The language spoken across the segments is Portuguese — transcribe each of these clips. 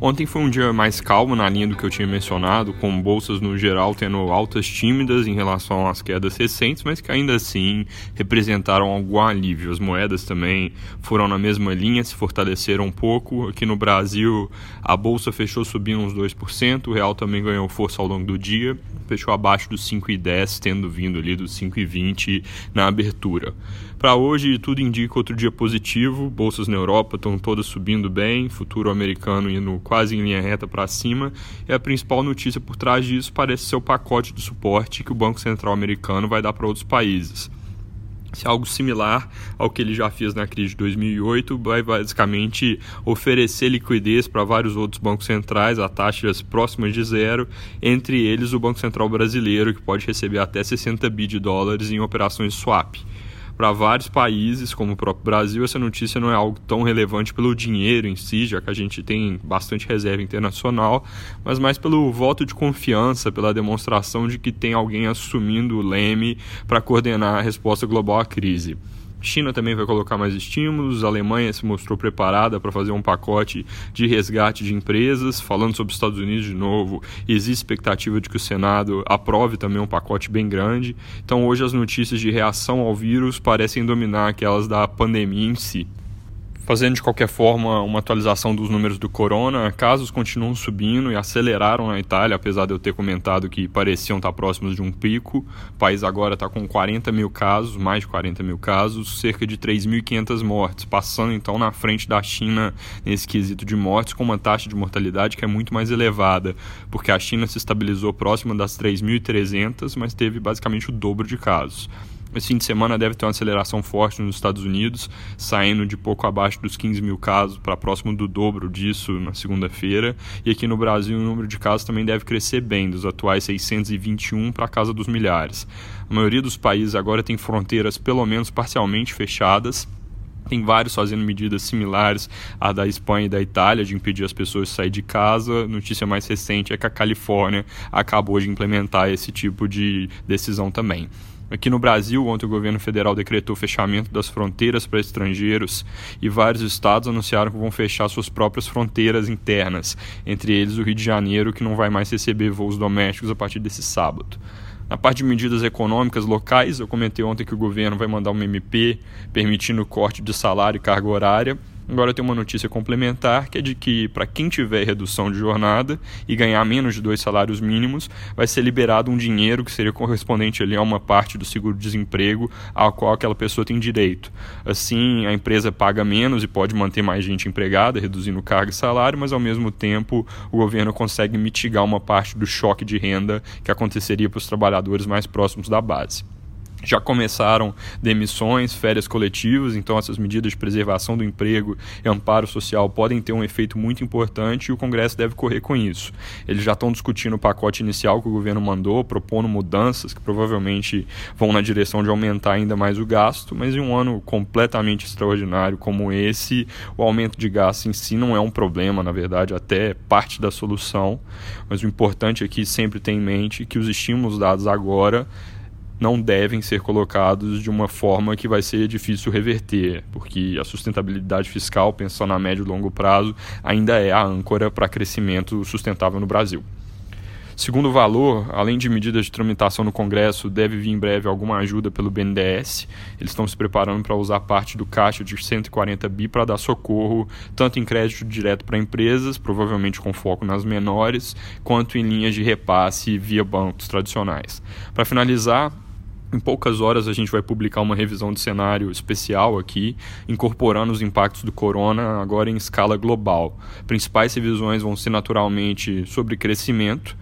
Ontem foi um dia mais calmo na linha do que eu tinha mencionado, com bolsas no geral tendo altas tímidas em relação às quedas recentes, mas que ainda assim representaram algum alívio. As moedas também foram na mesma linha, se fortaleceram um pouco. Aqui no Brasil, a bolsa fechou subindo uns 2%, o real também ganhou força ao longo do dia, fechou abaixo dos 5,10, tendo vindo ali dos 5,20 na abertura. Para hoje, tudo indica outro dia positivo, bolsas na Europa estão todas subindo bem, futuro americano indo quase em linha reta para cima, e a principal notícia por trás disso parece ser o pacote de suporte que o Banco Central americano vai dar para outros países. Se algo similar ao que ele já fez na crise de 2008, vai basicamente oferecer liquidez para vários outros bancos centrais a taxas próximas de zero, entre eles o Banco Central brasileiro, que pode receber até 60 bi de dólares em operações swap para vários países, como o próprio Brasil, essa notícia não é algo tão relevante pelo dinheiro em si, já que a gente tem bastante reserva internacional, mas mais pelo voto de confiança, pela demonstração de que tem alguém assumindo o leme para coordenar a resposta global à crise. China também vai colocar mais estímulos, a Alemanha se mostrou preparada para fazer um pacote de resgate de empresas. Falando sobre os Estados Unidos de novo, existe expectativa de que o Senado aprove também um pacote bem grande. Então, hoje, as notícias de reação ao vírus parecem dominar aquelas da pandemia em si. Fazendo de qualquer forma uma atualização dos números do corona, casos continuam subindo e aceleraram na Itália, apesar de eu ter comentado que pareciam estar próximos de um pico. O país agora está com 40 mil casos, mais de 40 mil casos, cerca de 3.500 mortes, passando então na frente da China nesse quesito de mortes, com uma taxa de mortalidade que é muito mais elevada, porque a China se estabilizou próxima das 3.300, mas teve basicamente o dobro de casos. Esse fim de semana deve ter uma aceleração forte nos Estados Unidos, saindo de pouco abaixo dos 15 mil casos para próximo do dobro disso na segunda-feira. E aqui no Brasil o número de casos também deve crescer bem, dos atuais 621 para a casa dos milhares. A maioria dos países agora tem fronteiras pelo menos parcialmente fechadas. Tem vários fazendo medidas similares à da Espanha e da Itália de impedir as pessoas de sair de casa. Notícia mais recente é que a Califórnia acabou de implementar esse tipo de decisão também. Aqui no Brasil, ontem o governo federal decretou o fechamento das fronteiras para estrangeiros e vários estados anunciaram que vão fechar suas próprias fronteiras internas, entre eles o Rio de Janeiro, que não vai mais receber voos domésticos a partir desse sábado. Na parte de medidas econômicas locais, eu comentei ontem que o governo vai mandar uma MP permitindo corte de salário e carga horária Agora tem uma notícia complementar que é de que para quem tiver redução de jornada e ganhar menos de dois salários mínimos, vai ser liberado um dinheiro que seria correspondente ali a uma parte do seguro-desemprego ao qual aquela pessoa tem direito. Assim, a empresa paga menos e pode manter mais gente empregada, reduzindo carga e salário, mas ao mesmo tempo o governo consegue mitigar uma parte do choque de renda que aconteceria para os trabalhadores mais próximos da base. Já começaram demissões, férias coletivas, então essas medidas de preservação do emprego e amparo social podem ter um efeito muito importante e o Congresso deve correr com isso. Eles já estão discutindo o pacote inicial que o governo mandou, propondo mudanças que provavelmente vão na direção de aumentar ainda mais o gasto, mas em um ano completamente extraordinário como esse, o aumento de gasto em si não é um problema, na verdade, até parte da solução. Mas o importante aqui sempre ter em mente que os estímulos dados agora não devem ser colocados de uma forma que vai ser difícil reverter, porque a sustentabilidade fiscal, pensando a médio e longo prazo, ainda é a âncora para crescimento sustentável no Brasil. Segundo o valor, além de medidas de tramitação no Congresso, deve vir em breve alguma ajuda pelo BNDES. Eles estão se preparando para usar parte do caixa de 140 bi para dar socorro, tanto em crédito direto para empresas, provavelmente com foco nas menores, quanto em linhas de repasse via bancos tradicionais. Para finalizar, em poucas horas a gente vai publicar uma revisão de cenário especial aqui, incorporando os impactos do corona agora em escala global. Principais revisões vão ser naturalmente sobre crescimento,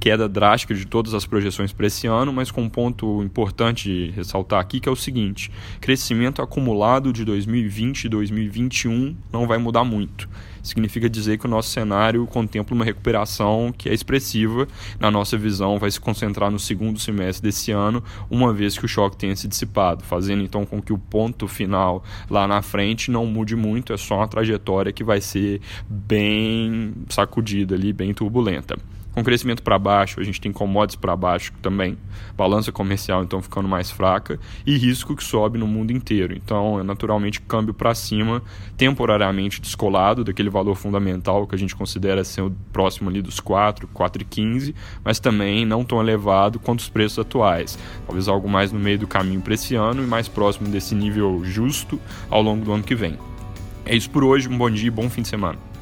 queda drástica de todas as projeções para esse ano, mas com um ponto importante de ressaltar aqui que é o seguinte: crescimento acumulado de 2020 e 2021 não vai mudar muito. Significa dizer que o nosso cenário contempla uma recuperação que é expressiva, na nossa visão, vai se concentrar no segundo semestre desse ano, uma vez que o choque tenha se dissipado, fazendo então com que o ponto final lá na frente não mude muito, é só uma trajetória que vai ser bem sacudida ali, bem turbulenta. Com crescimento para baixo, a gente tem commodities para baixo também, balança comercial então ficando mais fraca e risco que sobe no mundo inteiro. Então, é naturalmente câmbio para cima, temporariamente descolado daquele valor fundamental que a gente considera ser próximo ali dos 4, 4,15, mas também não tão elevado quanto os preços atuais. Talvez algo mais no meio do caminho para esse ano e mais próximo desse nível justo ao longo do ano que vem. É isso por hoje, um bom dia e bom fim de semana.